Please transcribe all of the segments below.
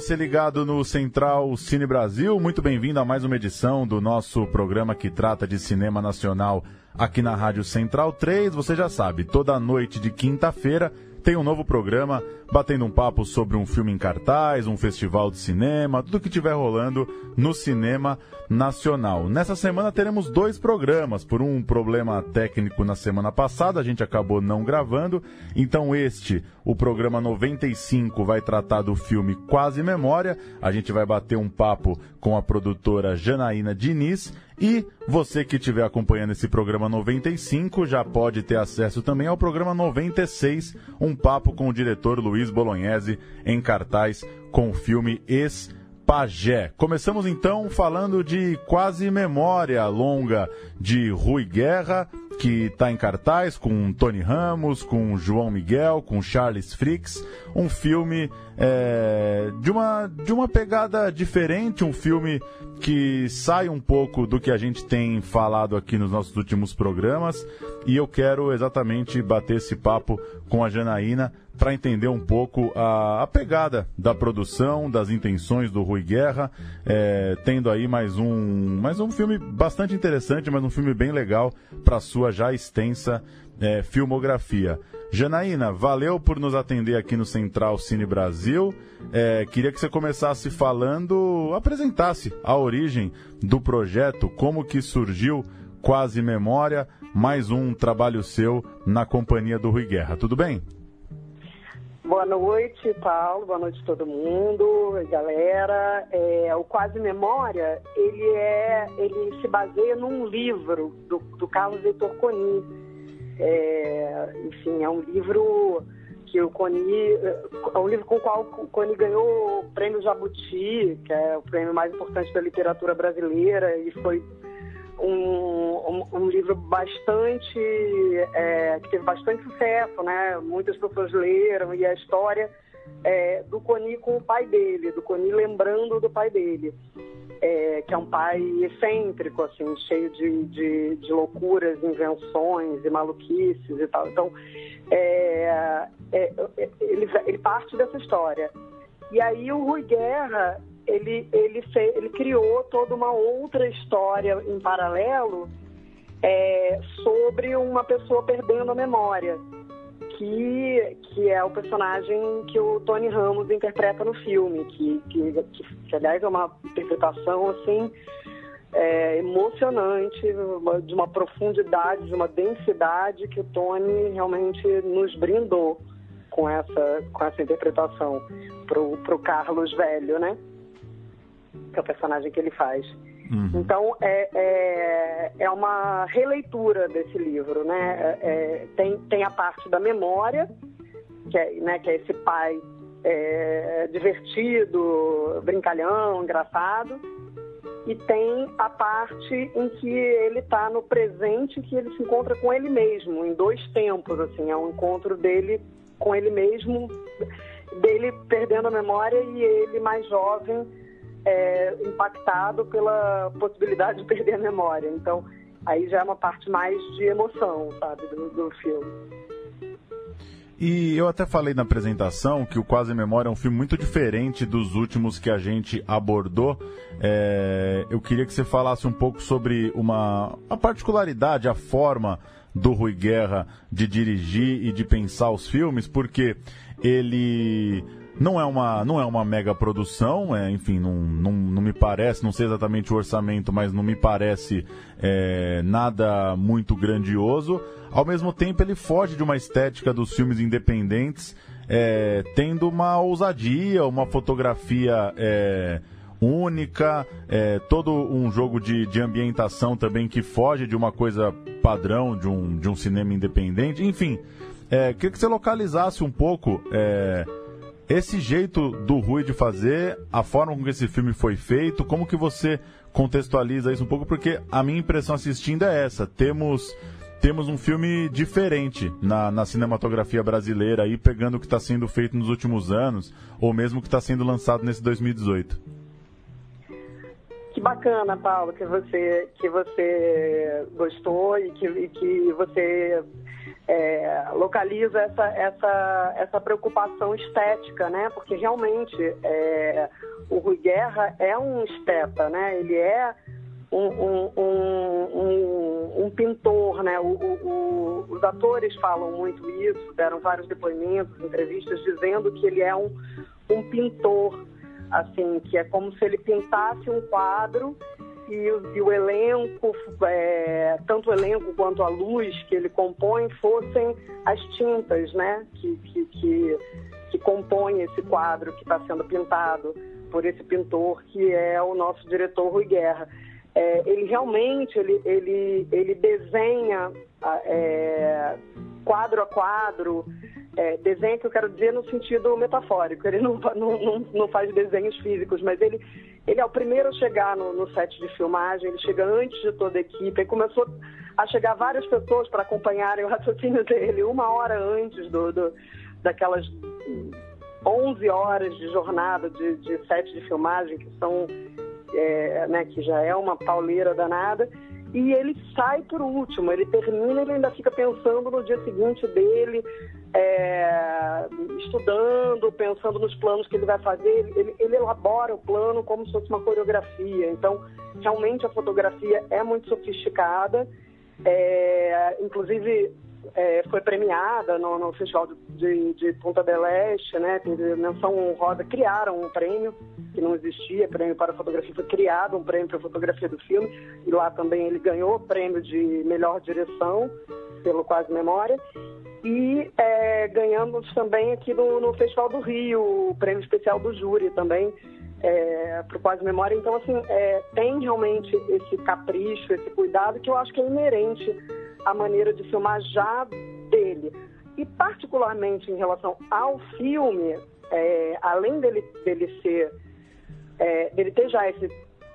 Você ligado no Central Cine Brasil, muito bem-vindo a mais uma edição do nosso programa que trata de cinema nacional aqui na Rádio Central 3. Você já sabe, toda noite de quinta-feira tem um novo programa batendo um papo sobre um filme em cartaz, um festival de cinema, tudo que estiver rolando no cinema nacional. Nessa semana teremos dois programas, por um problema técnico na semana passada, a gente acabou não gravando. Então este, o programa 95, vai tratar do filme Quase Memória. A gente vai bater um papo com a produtora Janaína Diniz e você que estiver acompanhando esse programa 95 já pode ter acesso também ao programa 96, um papo com o diretor Luiz Bolognese em cartaz com o filme Ex Pajé. Começamos então falando de Quase Memória longa de Rui Guerra, que está em cartaz com Tony Ramos, com João Miguel, com Charles Fricks. Um filme é, de, uma, de uma pegada diferente, um filme que sai um pouco do que a gente tem falado aqui nos nossos últimos programas. E eu quero exatamente bater esse papo com a Janaína para entender um pouco a, a, pegada da produção, das intenções do Rui Guerra, é, tendo aí mais um, mais um filme bastante interessante, mas um filme bem legal para sua já extensa é, filmografia. Janaína, valeu por nos atender aqui no Central Cine Brasil. É, queria que você começasse falando, apresentasse a origem do projeto, como que surgiu Quase Memória, mais um trabalho seu na companhia do Rui Guerra. Tudo bem? Boa noite, Paulo. Boa noite todo mundo, galera. É, o Quase Memória, ele é, ele se baseia num livro do, do Carlos Heitor Coni. É, enfim, é um livro que o Coni, é um livro com o qual o Coni ganhou o Prêmio Jabuti, que é o prêmio mais importante da literatura brasileira, e foi um, um, livro bastante é, que teve bastante sucesso, né? Muitas pessoas leram e a história é, do Coni com o pai dele, do Coni lembrando do pai dele, é, que é um pai excêntrico, assim, cheio de, de, de, loucuras, invenções e maluquices e tal. Então, é, é, ele, ele parte dessa história. E aí o Rui Guerra ele, ele, ele criou toda uma outra história em paralelo é, sobre uma pessoa perdendo a memória, que, que é o personagem que o Tony Ramos interpreta no filme, que, que, que, que aliás é uma interpretação assim é, emocionante, de uma profundidade, de uma densidade que o Tony realmente nos brindou com essa, com essa interpretação para o Carlos velho, né? que é o personagem que ele faz. Uhum. Então, é, é, é, uma releitura desse livro, né? É, é, tem, tem a parte da memória, que é, né, que é esse pai é, divertido, brincalhão, engraçado, e tem a parte em que ele está no presente, que ele se encontra com ele mesmo, em dois tempos, assim, é um encontro dele com ele mesmo, dele perdendo a memória e ele mais jovem é, impactado pela possibilidade de perder a memória. Então, aí já é uma parte mais de emoção, sabe, do, do filme. E eu até falei na apresentação que o Quase Memória é um filme muito diferente dos últimos que a gente abordou. É, eu queria que você falasse um pouco sobre uma a particularidade, a forma do Rui Guerra de dirigir e de pensar os filmes, porque ele não é uma, não é uma mega produção, é, enfim, não, não, não me parece, não sei exatamente o orçamento, mas não me parece é, nada muito grandioso. Ao mesmo tempo, ele foge de uma estética dos filmes independentes, é, tendo uma ousadia, uma fotografia é, única, é, todo um jogo de, de ambientação também que foge de uma coisa padrão de um, de um cinema independente. Enfim, é, queria que você localizasse um pouco é, esse jeito do Rui de fazer, a forma com que esse filme foi feito, como que você contextualiza isso um pouco, porque a minha impressão assistindo é essa. Temos temos um filme diferente na, na cinematografia brasileira aí, pegando o que está sendo feito nos últimos anos, ou mesmo o que está sendo lançado nesse 2018. Que bacana, Paulo, que você, que você gostou e que, e que você é, localiza essa, essa, essa preocupação estética, né? Porque realmente é, o Rui Guerra é um esteta, né? Ele é um, um, um, um pintor, né? O, o, os atores falam muito isso, deram vários depoimentos, entrevistas, dizendo que ele é um, um pintor, assim, que é como se ele pintasse um quadro e o, e o elenco, é, tanto o elenco quanto a luz que ele compõe, fossem as tintas, né? Que, que, que, que compõem esse quadro que está sendo pintado por esse pintor que é o nosso diretor Rui Guerra. É, ele realmente ele, ele, ele desenha é, quadro a quadro, é, desenho que eu quero dizer no sentido metafórico. Ele não, não, não, faz desenhos físicos, mas ele, ele é o primeiro a chegar no, no set de filmagem, ele chega antes de toda a equipe, e começou a chegar várias pessoas para acompanharem o raciocínio dele uma hora antes do, do daquelas 11 horas de jornada de, de set de filmagem, que são é, né, que já é uma pauleira danada, e ele sai por último, ele termina e ele ainda fica pensando no dia seguinte dele, é, estudando, pensando nos planos que ele vai fazer, ele, ele, elabora o plano como se fosse uma coreografia. Então, realmente a fotografia é muito sofisticada, é, inclusive é, foi premiada no, no Festival de, de, Punta del Este, né? Menção honrosa, criaram um prêmio que não existia, prêmio para fotografia, foi criado um prêmio para fotografia do filme, e lá também ele ganhou o prêmio de melhor direção pelo Quase Memória. E é, ganhamos também aqui no, no, Festival do Rio, o prêmio especial do júri também, é, para o Quase Memória. Então, assim, é, tem realmente esse capricho, esse cuidado que eu acho que é inerente à maneira de filmar já dele. E, particularmente em relação ao filme, é, além dele, dele ser, é, dele ter já esse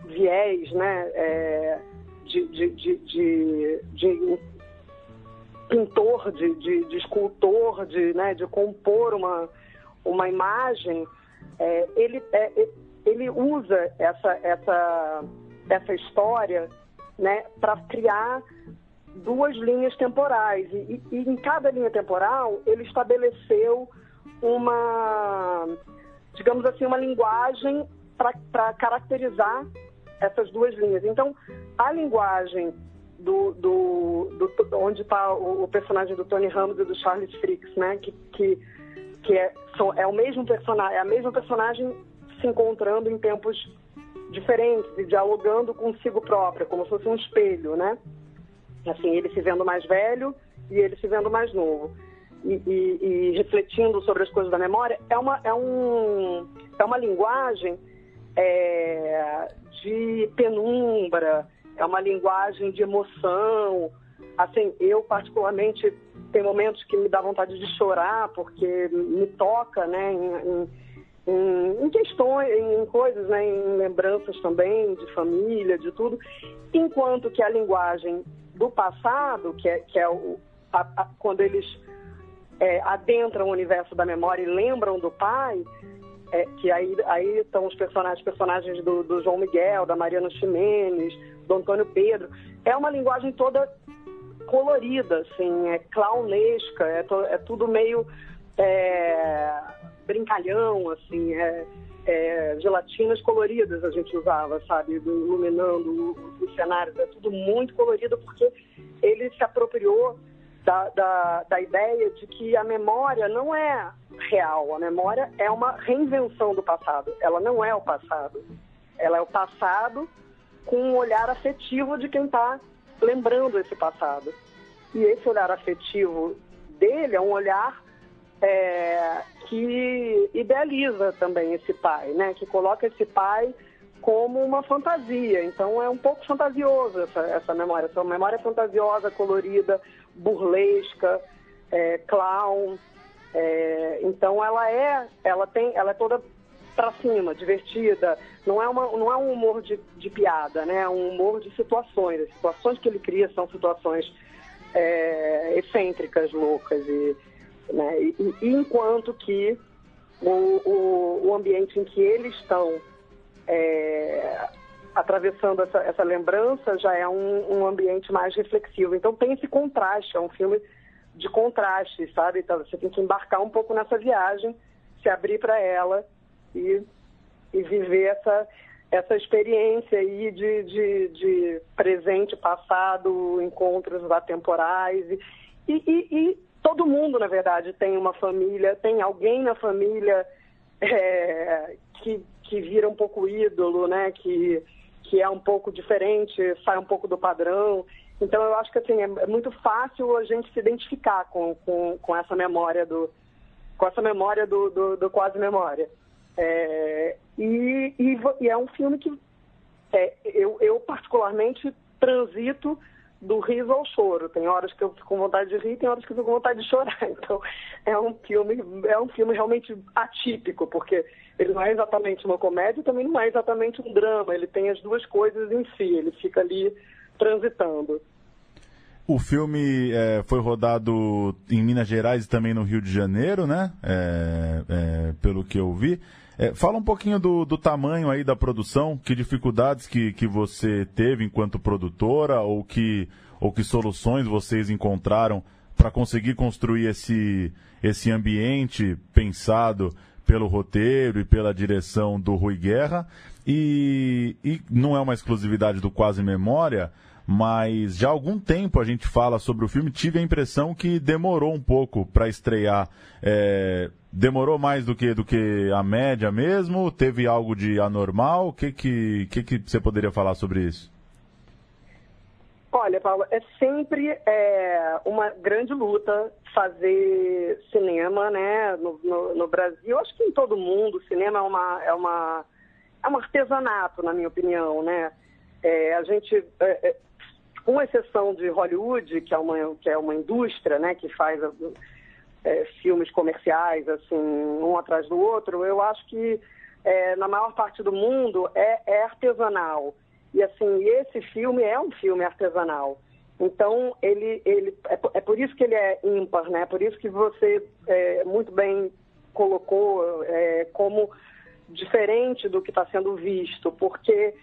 viés, né, é, de, de, de, de, de pintor, de, de, de, escultor, de, né, de compor uma, uma imagem, é, ele, é, ele usa essa, essa, essa história né, para criar duas linhas temporais. E, e, em cada linha temporal, ele estabeleceu uma, digamos assim, uma linguagem para caracterizar essas duas linhas. Então, a linguagem do, do, do onde está o, o, personagem do Tony Ramos e do Charles Fricks, né? Que, que, que é, são, é o mesmo personagem, é a mesma personagem se encontrando em tempos diferentes e dialogando consigo própria, como se fosse um espelho, né? Assim, ele se vendo mais velho e ele se vendo mais novo. E, e, e refletindo sobre as coisas da memória, é uma, é um, é uma linguagem é, de penumbra, é uma linguagem de emoção. Assim, eu particularmente tem momentos que me dá vontade de chorar porque me toca, né, em, em, em questões, em coisas, né, em lembranças também de família, de tudo. Enquanto que a linguagem do passado, que é, que é o, a, a, quando eles é, adentram o universo da memória e lembram do pai, é, que aí, aí estão os personagens, personagens do, do João Miguel, da Mariana Ximenes, do Antônio Pedro. É uma linguagem toda colorida, assim, é clownesca, é, to, é tudo meio é, brincalhão, assim, é, é, gelatinas coloridas a gente usava, sabe, iluminando os cenários, é tudo muito colorido porque ele se apropriou da, da, da ideia de que a memória não é real, a memória é uma reinvenção do passado, ela não é o passado, ela é o passado com um olhar afetivo de quem está lembrando esse passado. E esse olhar afetivo dele é um olhar é, que idealiza também esse pai, né? Que coloca esse pai como uma fantasia. Então é um pouco fantasioso essa, essa memória. Essa memória é fantasiosa, colorida, burlesca, é, clown. É, então ela é, ela tem, ela é toda para cima, divertida. Não é, uma, não é um humor de, de piada, né? É um humor de situações. As situações que ele cria são situações é, excêntricas, loucas. E, né? e, e enquanto que o, o, o, ambiente em que eles estão é, atravessando essa, essa, lembrança já é um, um, ambiente mais reflexivo. Então tem esse contraste, é um filme de contraste, sabe? Então você tem que embarcar um pouco nessa viagem, se abrir para ela e, e viver essa, essa experiência aí de, de, de presente, passado, encontros atemporais. E, e, e, todo mundo, na verdade, tem uma família, tem alguém na família é, que, que vira um pouco ídolo, né? Que, que é um pouco diferente, sai um pouco do padrão. Então, eu acho que assim, é, é muito fácil a gente se identificar com, com, com essa memória do com essa memória do, do, do quase memória. É, e, e, e, é um filme que é, eu, eu, particularmente transito do riso ao choro. Tem horas que eu fico com vontade de rir, tem horas que eu fico com vontade de chorar. Então é um filme, é um filme realmente atípico, porque ele não é exatamente uma comédia também não é exatamente um drama. Ele tem as duas coisas em si, ele fica ali transitando. O filme é, foi rodado em Minas Gerais e também no Rio de Janeiro, né? É, é, pelo que eu vi. É, fala um pouquinho do, do, tamanho aí da produção, que dificuldades que, que você teve enquanto produtora ou que, ou que soluções vocês encontraram para conseguir construir esse, esse ambiente pensado pelo roteiro e pela direção do Rui Guerra. E, e não é uma exclusividade do Quase Memória, mas já há algum tempo a gente fala sobre o filme. Tive a impressão que demorou um pouco para estrear. É, demorou mais do que, do que a média mesmo? Teve algo de anormal? O que, que, que, que você poderia falar sobre isso? Olha, Paulo, é sempre é, uma grande luta fazer cinema, né? No, no, no, Brasil, acho que em todo mundo, o cinema é uma, é uma é um artesanato, na minha opinião, né? É, a gente, é, é com exceção de Hollywood, que é uma, que é uma indústria né, que faz é, filmes comerciais assim um atrás do outro, eu acho que é, na maior parte do mundo é, é, artesanal. E assim, esse filme é um filme artesanal. Então, ele, ele é, é por isso que ele é ímpar, né? Por isso que você é, muito bem colocou é, como diferente do que está sendo visto, porque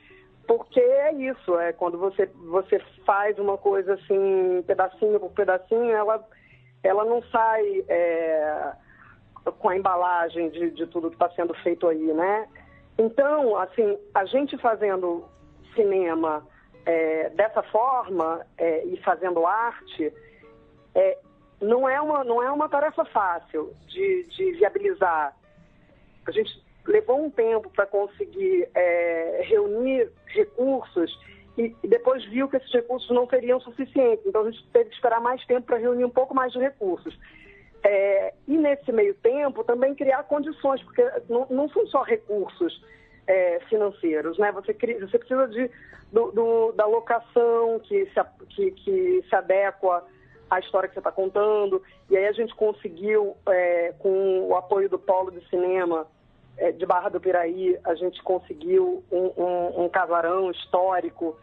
porque é isso, é quando você, você faz uma coisa assim, pedacinho por pedacinho, ela, ela não sai é, com a embalagem de, de tudo que está sendo feito aí, né? Então, assim, a gente fazendo cinema é, dessa forma é, e fazendo arte, é, não, é uma, não é uma tarefa fácil de, de viabilizar. A gente levou um tempo para conseguir é, reunir recursos e, depois viu que esses recursos não seriam suficientes. Então a gente teve que esperar mais tempo para reunir um pouco mais de recursos. É, e nesse meio tempo também criar condições, porque não, não são só recursos é, financeiros, né? Você, cria, você precisa de, do, do, da locação que se, que, que se adequa à história que você está contando. E aí a gente conseguiu, é, com o apoio do Polo de Cinema, de Barra do Piraí, a gente conseguiu um, um, um casarão histórico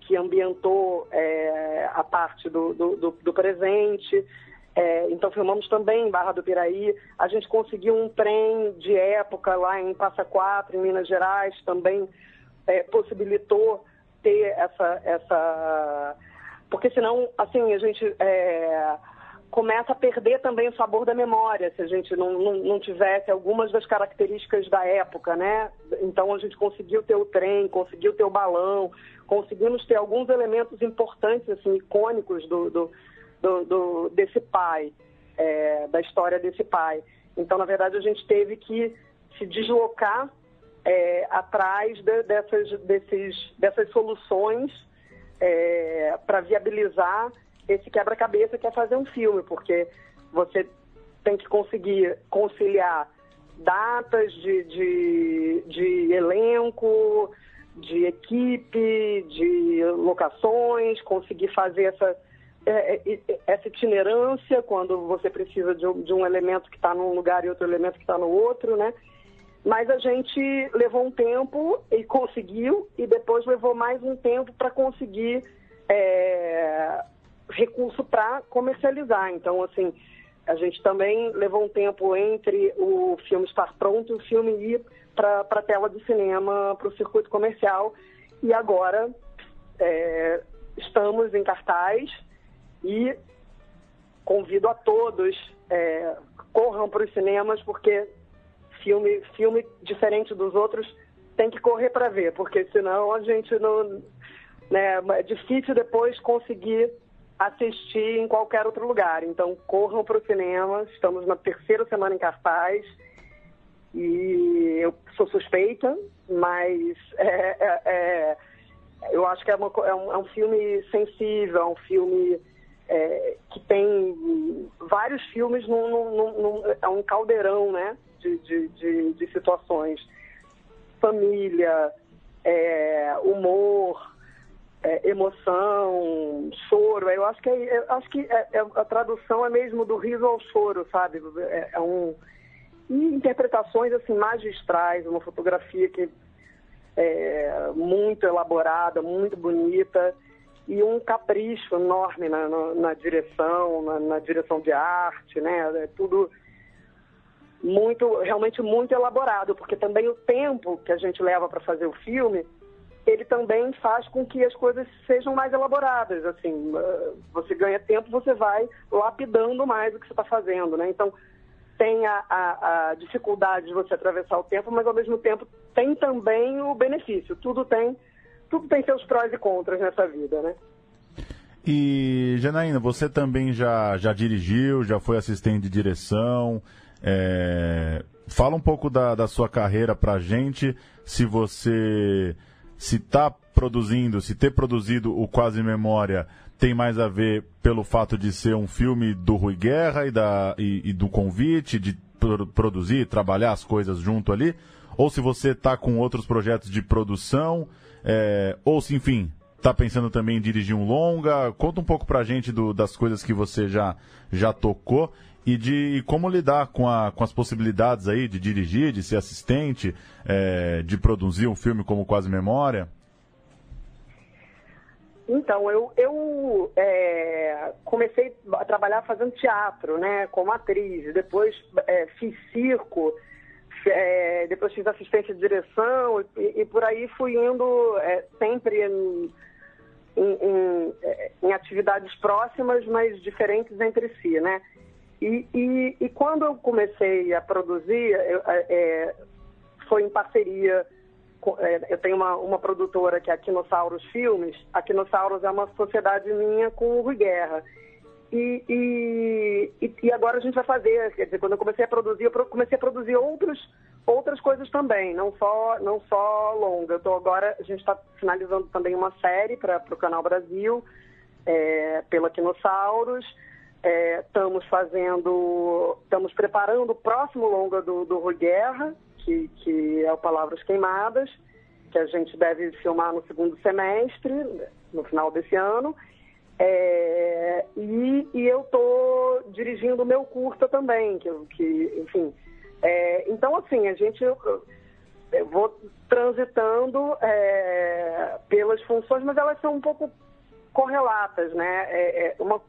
que ambientou é, a parte do, do, do, do presente. É, então filmamos também em Barra do Piraí. A gente conseguiu um trem de época lá em Passa Quatro, em Minas Gerais, também é, possibilitou ter essa, essa. Porque senão, assim, a gente é, começa a perder também o sabor da memória, se a gente não, não, não, tivesse algumas das características da época, né? Então a gente conseguiu ter o trem, conseguiu ter o balão, conseguimos ter alguns elementos importantes, assim, icônicos do, do, do, do desse pai, é, da história desse pai. Então, na verdade, a gente teve que se deslocar é, atrás de, dessas, desses, dessas soluções é, para viabilizar esse quebra-cabeça que é fazer um filme, porque você tem que conseguir conciliar datas de, de, de elenco, de equipe, de locações, conseguir fazer essa, é, é, essa itinerância quando você precisa de um, de um elemento que está num lugar e outro elemento que está no outro, né? mas a gente levou um tempo e conseguiu, e depois levou mais um tempo para conseguir é, recurso para comercializar. Então, assim, a gente também levou um tempo entre o filme estar pronto e o filme ir para a tela de cinema, para o circuito comercial. E agora é, estamos em cartaz e convido a todos, é, corram para os cinemas, porque filme, filme diferente dos outros tem que correr para ver, porque senão a gente não. Né, é difícil depois conseguir assistir em qualquer outro lugar. Então corram para o cinema, estamos na terceira semana em cartaz e eu sou suspeita, mas é, é, é, eu acho que é, uma, é, um, é, um, filme sensível, é um filme é, que tem vários filmes num, num, num, é um caldeirão, né? de, de, de, de situações. Família, humor, é, emoção, choro. Eu acho que, é, eu acho que é, é, a tradução é mesmo do riso ao choro, sabe? É, é, um e interpretações assim magistrais, uma fotografia que é muito elaborada, muito bonita e um capricho enorme na, na, na direção, na, na, direção de arte, né? É tudo muito, realmente muito elaborado, porque também o tempo que a gente leva para fazer o filme, ele também faz com que as coisas sejam mais elaboradas. Assim, ah, você ganha tempo, você vai lapidando mais o que você está fazendo, né? Então tem a, a, a, dificuldade de você atravessar o tempo, mas ao mesmo tempo tem também o benefício. Tudo tem, tudo tem seus prós e contras nessa vida, né? E Janaína, você também já, já dirigiu, já foi assistente de direção. É, fala um pouco da, da sua carreira pra gente, se você se está produzindo, se ter produzido o Quase Memória tem mais a ver pelo fato de ser um filme do Rui Guerra e, da, e, e do convite, de produzir, trabalhar as coisas junto ali, ou se você está com outros projetos de produção, é, ou se, enfim, está pensando também em dirigir um longa. Conta um pouco pra gente do, das coisas que você já, já tocou e de como lidar com, a, com as possibilidades aí de dirigir, de ser assistente, é, de produzir um filme como Quase Memória? Então, eu, eu é, comecei a trabalhar fazendo teatro, né, como atriz, depois é, fiz circo, é, depois fiz assistência de direção e, e por aí fui indo é, sempre em, em, em, é, em atividades próximas, mas diferentes entre si, né? E, e, e quando eu comecei a produzir, eu, é, é foi em parceria. Com, é, eu tenho uma, uma produtora que é a Quinossauros Filmes. A Quinossauros é uma sociedade minha com o Rui Guerra. E, e, e, agora a gente vai fazer, quer dizer, quando eu comecei a produzir, eu comecei a produzir outros, outras coisas também, não só, não só longa. Eu agora, a gente está finalizando também uma série para o Canal Brasil, é, pela Quinossauros. É, estamos fazendo, estamos preparando o próximo longa do, do Rui Guerra, que, que é o Palavras Queimadas, que a gente deve filmar no segundo semestre, no final desse ano. É, e, e, eu estou dirigindo o meu curta também, que, que enfim. É, então, assim, a gente eu, vou transitando é, pelas funções, mas elas são um pouco correlatas, né? É, é uma,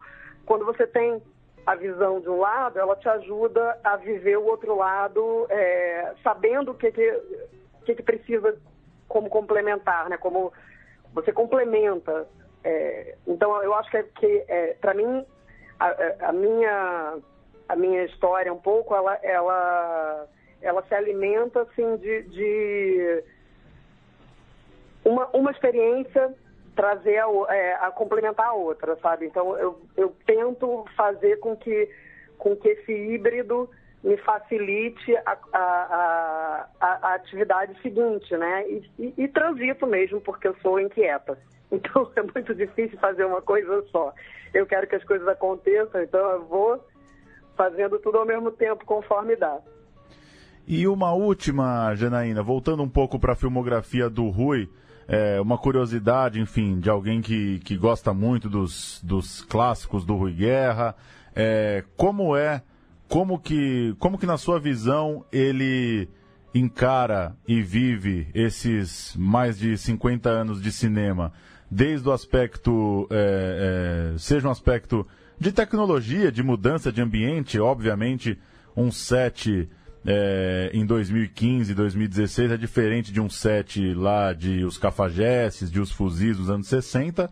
quando você tem a visão de um lado, ela te ajuda a viver o outro lado, é, sabendo o que, que, que, que, precisa como complementar, né? Como você complementa. É, então, eu acho que, que é, para mim, a, a, minha a minha história um pouco, ela, ela, ela se alimenta assim de, de uma, uma experiência trazer a, é, a, complementar a outra, sabe? Então eu, eu tento fazer com que, com que esse híbrido me facilite a, a, a, atividade seguinte, né? E, e, e, transito mesmo, porque eu sou inquieta. Então é muito difícil fazer uma coisa só. Eu quero que as coisas aconteçam, então eu vou fazendo tudo ao mesmo tempo, conforme dá. E uma última, Janaína, voltando um pouco para a filmografia do Rui, é, uma curiosidade, enfim, de alguém que, que gosta muito dos, dos clássicos do Rui Guerra. É, como é, como que, como que na sua visão ele encara e vive esses mais de 50 anos de cinema, desde o aspecto, é, é, seja um aspecto de tecnologia, de mudança de ambiente, obviamente, um set é, em 2015, 2016 é diferente de um set lá de Os Cafajestes, de Os Fuzis dos anos 60,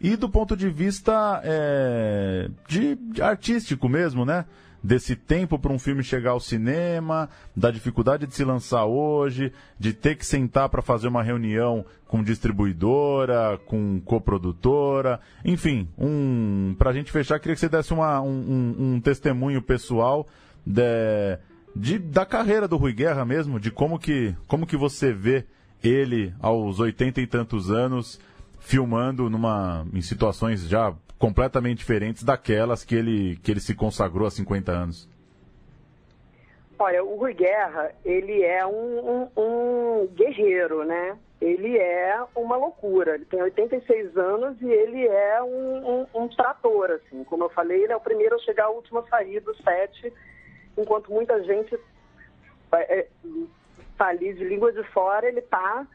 e do ponto de vista é, de, de artístico mesmo, né? desse tempo para um filme chegar ao cinema, da dificuldade de se lançar hoje, de ter que sentar para fazer uma reunião com distribuidora, com coprodutora, enfim, um, para a gente fechar, queria que você desse uma, um, um, um testemunho pessoal de, de, da carreira do Rui Guerra mesmo, de como que, como que você vê ele aos oitenta e tantos anos filmando numa, em situações já completamente diferentes daquelas que ele, que ele se consagrou há 50 anos? Olha, o Rui Guerra, ele é um, um, um, guerreiro, né? Ele é uma loucura. Ele tem 86 anos e ele é um, um, trator, assim. Como eu falei, ele é o primeiro a chegar, o último a sair do set, enquanto muita gente está é, ali de língua de fora, ele está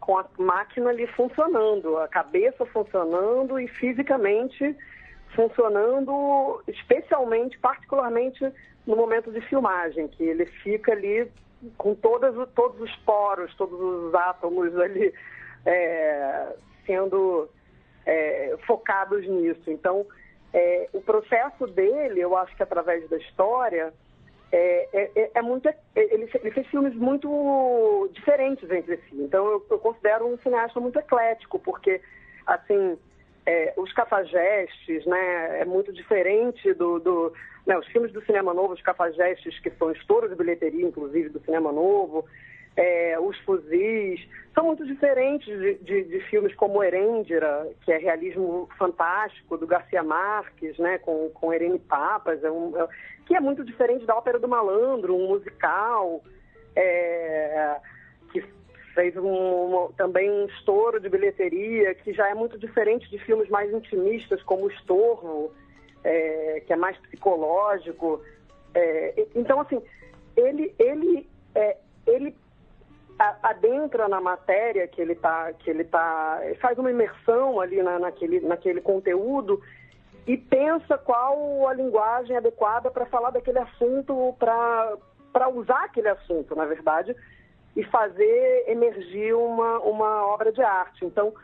com a máquina ali funcionando, a cabeça funcionando e fisicamente funcionando, especialmente, particularmente no momento de filmagem, que ele fica ali com todas, todos os poros, todos os átomos ali é, sendo é, focados nisso. Então, é, o processo dele, eu acho que através da história, é, é, é, é muito. É, ele, ele, fez filmes muito diferentes entre si. Então eu, eu considero um cineasta muito eclético, porque assim é, os cafajestes, né, é muito diferente do, do né, os filmes do cinema novo, os cafajestes que são estouro de bilheteria, inclusive do cinema novo, é, os fuzis, são muito diferentes de, de, de, filmes como Herêndira, que é realismo fantástico, do Garcia Marques, né, com, com Irene Papas, é um, é, que é muito diferente da Ópera do Malandro, um musical, é, que fez um, também um estouro de bilheteria, que já é muito diferente de filmes mais intimistas, como O Estorvo, é, que é mais psicológico. É, então, assim, ele, ele, é, ele adentra na matéria que ele está, que ele tá, faz uma imersão ali na, naquele, naquele conteúdo e pensa qual a linguagem adequada para falar daquele assunto, para usar aquele assunto, na verdade, e fazer emergir uma, uma obra de arte. Então,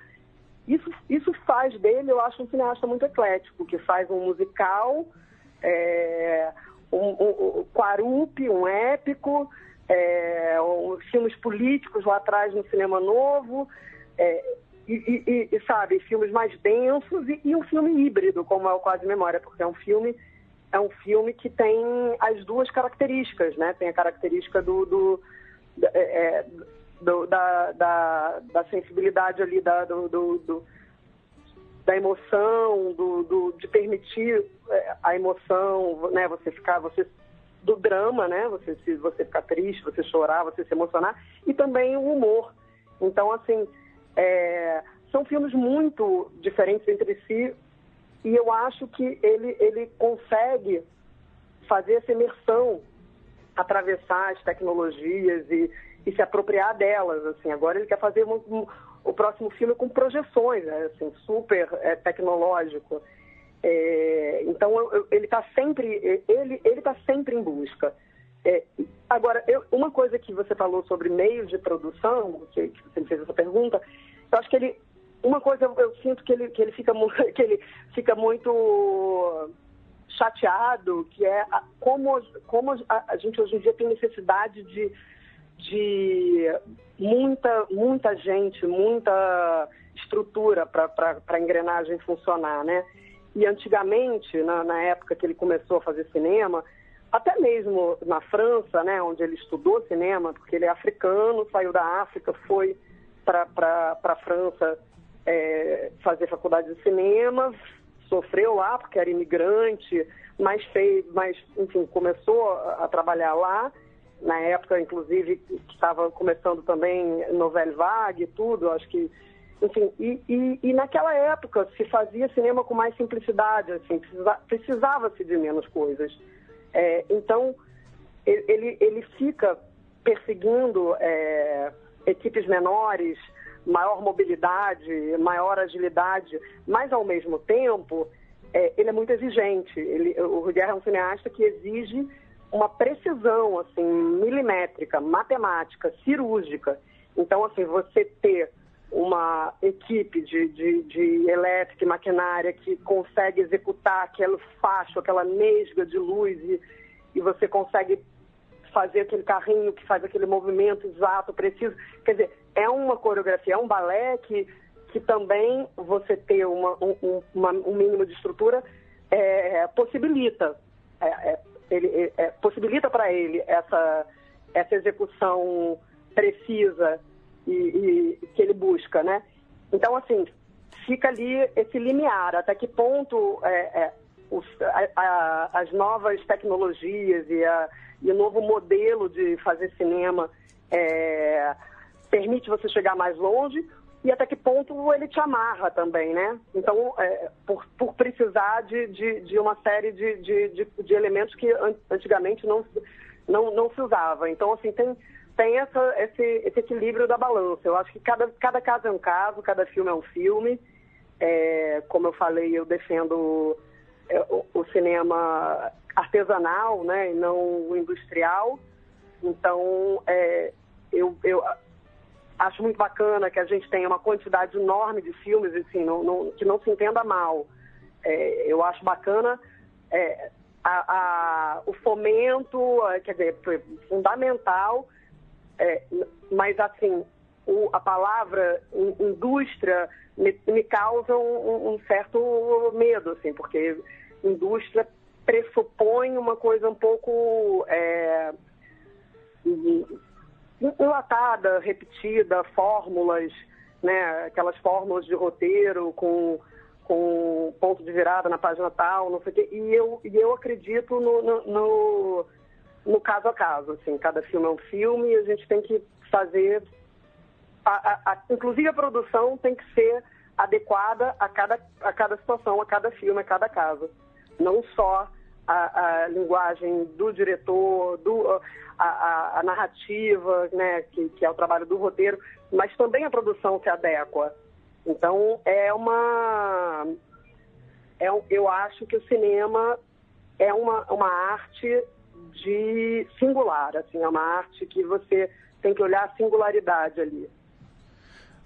isso, isso faz dele, eu acho, um cineasta muito eclético, que faz um musical, é, um, um, um quarupe, um épico, é, filmes políticos lá atrás no cinema novo, é, e, e, e, sabe, filmes mais densos e, e, um filme híbrido, como é o Quase Memória, porque é um filme é um filme que tem as duas características, né? Tem a característica do, do, é, é do da, da, da, sensibilidade ali da, do, do, da emoção, do, do, de permitir é, a emoção, né? Você ficar, você do drama, né? Você, se você ficar triste, você chorar, você se emocionar, e também o humor. Então, assim, é, são filmes muito diferentes entre si, e eu acho que ele, ele consegue fazer essa imersão, atravessar as tecnologias e, e se apropriar delas. Assim, agora ele quer fazer um, um, o próximo filme com projeções, né? assim, super é, tecnológico. É, então eu, eu, ele está sempre ele ele está sempre em busca. É, agora eu, uma coisa que você falou sobre meios de produção, que, que, você me fez essa pergunta, eu acho que ele uma coisa eu, eu sinto que ele que ele fica que ele fica muito chateado, que é a, como como a, a gente hoje em dia tem necessidade de de muita muita gente, muita estrutura para a engrenagem funcionar, né? E antigamente, na, na, época que ele começou a fazer cinema, até mesmo na França, né, onde ele estudou cinema, porque ele é africano, saiu da África, foi para a França é, fazer faculdade de cinema, sofreu lá porque era imigrante, mas fez, mas enfim, começou a, trabalhar lá. Na época, inclusive, estava começando também Nouvelle Vague e tudo, acho que enfim, e, e, e, naquela época se fazia cinema com mais simplicidade, assim, precisava-se de menos coisas. É, então, ele, ele fica perseguindo é, equipes menores, maior mobilidade, maior agilidade, mas ao mesmo tempo é, ele é muito exigente. Ele, o Guerra é um cineasta que exige uma precisão assim milimétrica, matemática, cirúrgica. Então, assim, você ter uma equipe de, de, de elétrica e maquinária que consegue executar aquele facho, aquela nesga de luz e, e você consegue fazer aquele carrinho que faz aquele movimento exato, preciso. Quer dizer, é uma coreografia, é um balé que, que também você ter uma, um, uma, um mínimo de estrutura é, possibilita. É, é, ele, é, possibilita para ele essa, essa execução precisa e, e, que ele busca, né? Então, assim, fica ali esse limiar, até que ponto é, é, os, a, a, as novas tecnologias e, a, e, o novo modelo de fazer cinema é, permite você chegar mais longe e até que ponto ele te amarra também, né? Então, é, por, por, precisar de, de, de, uma série de, de, elementos que antigamente não, não, não se usava. Então, assim, tem, tem essa, esse, esse equilíbrio da balança. Eu acho que cada, cada caso é um caso, cada filme é um filme. É, como eu falei, eu defendo é, o, o, cinema artesanal, né, e não o industrial. Então, é, eu, eu acho muito bacana que a gente tenha uma quantidade enorme de filmes, assim, não, não, que não se entenda mal. É, eu acho bacana é, a, a, o fomento, é, quer dizer, fundamental, é, mas assim, o, a palavra indústria me, me causa um, um, certo medo, assim, porque indústria pressupõe uma coisa um pouco é, enlatada, repetida, fórmulas, né, aquelas fórmulas de roteiro com, com ponto de virada na página tal, não sei o quê. E eu, e eu acredito no, no, no, no caso a caso. Assim, cada filme é um filme e a gente tem que fazer. A, a, a, inclusive a produção tem que ser adequada a cada, a cada situação, a cada filme, a cada caso. Não só a, a linguagem do diretor, do, a, narrativa, né, que, que, é o trabalho do roteiro, mas também a produção se adequa. Então, é uma. É, eu acho que o cinema é uma, uma arte de singular, assim, é uma arte que você tem que olhar a singularidade ali.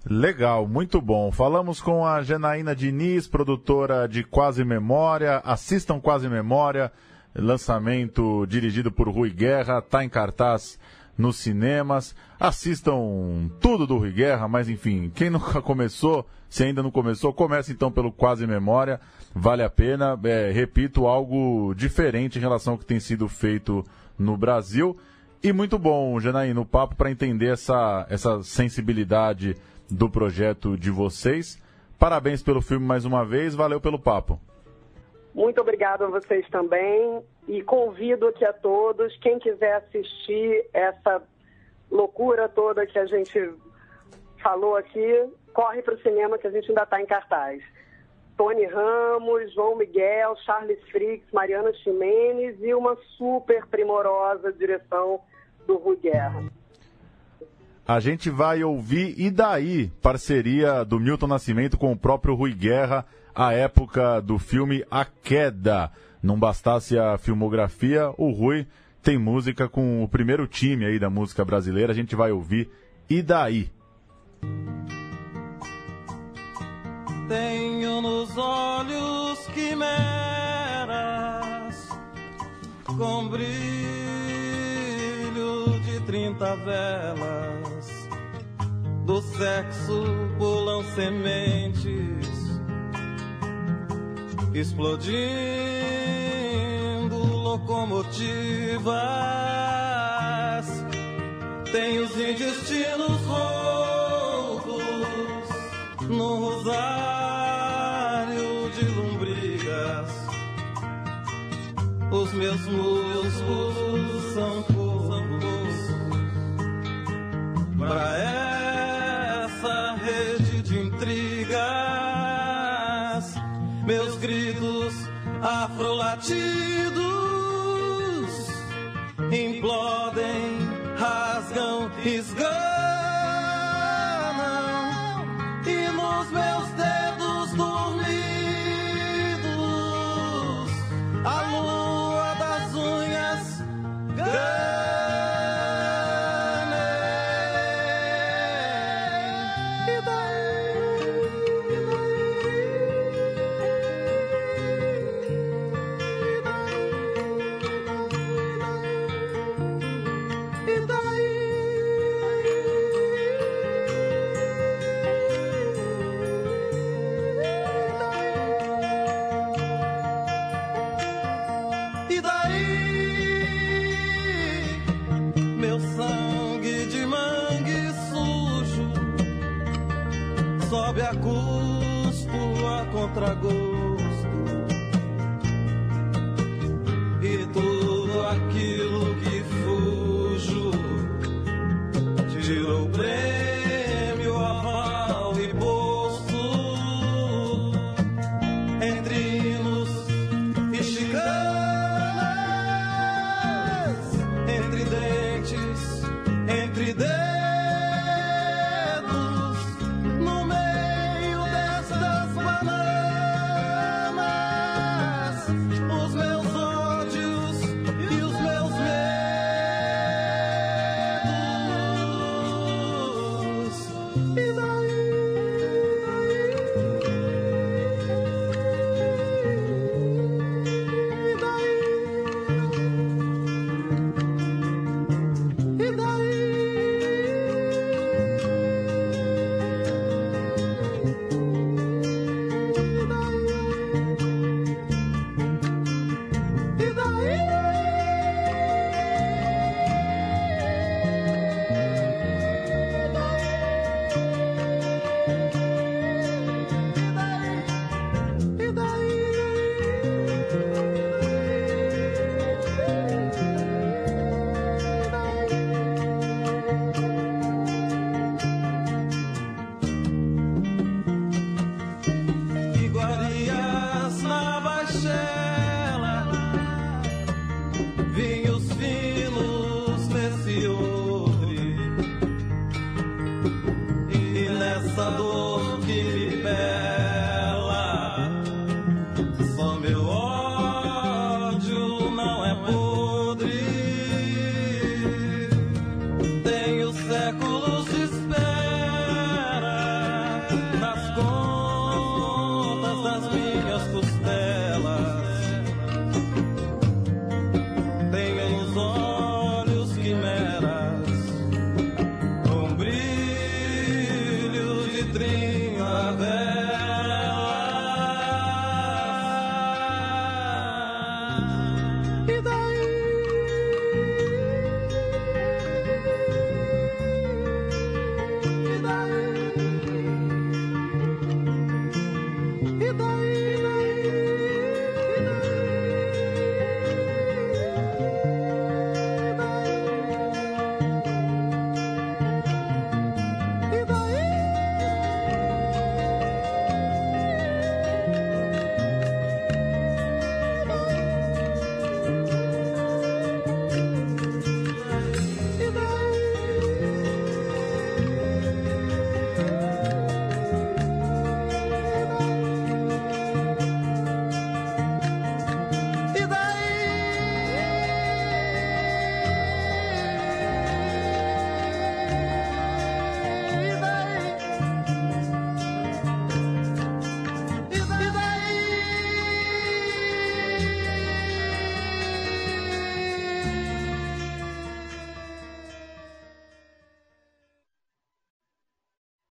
Legal, muito bom. Falamos com a Janaína Diniz, produtora de Quase Memória. Assistam Quase Memória, lançamento dirigido por Rui Guerra, está em cartaz nos cinemas. Assistam tudo do Rui Guerra, mas enfim, quem nunca começou, se ainda não começou, comece então pelo Quase Memória. Vale a pena. É, repito, algo diferente em relação ao que tem sido feito no Brasil. E muito bom, Janaína, o papo para entender essa, essa sensibilidade do projeto de vocês. Parabéns pelo filme mais uma vez, valeu pelo papo. Muito obrigado a vocês também e convido aqui a todos, quem quiser assistir essa loucura toda que a gente falou aqui, corre para o cinema que a gente ainda está em cartaz. Tony Ramos, João Miguel, Charles Fricks, Mariana Ximenes e uma super primorosa direção do Rui Guerra. A gente vai ouvir E Daí, parceria do Milton Nascimento com o próprio Rui Guerra, a época do filme A Queda. Não bastasse a filmografia, o Rui tem música com o primeiro time aí da música brasileira. A gente vai ouvir E Daí. Tenho nos olhos quimeras com brilho de trinta velas do sexo pulam sementes, explodindo locomotivas. Tem os intestinos roucos no rosário de lombrigas. Os meus músculos são corpos pra ela. Afrolatidos implodem rasgam, esganam, e nos meus dedos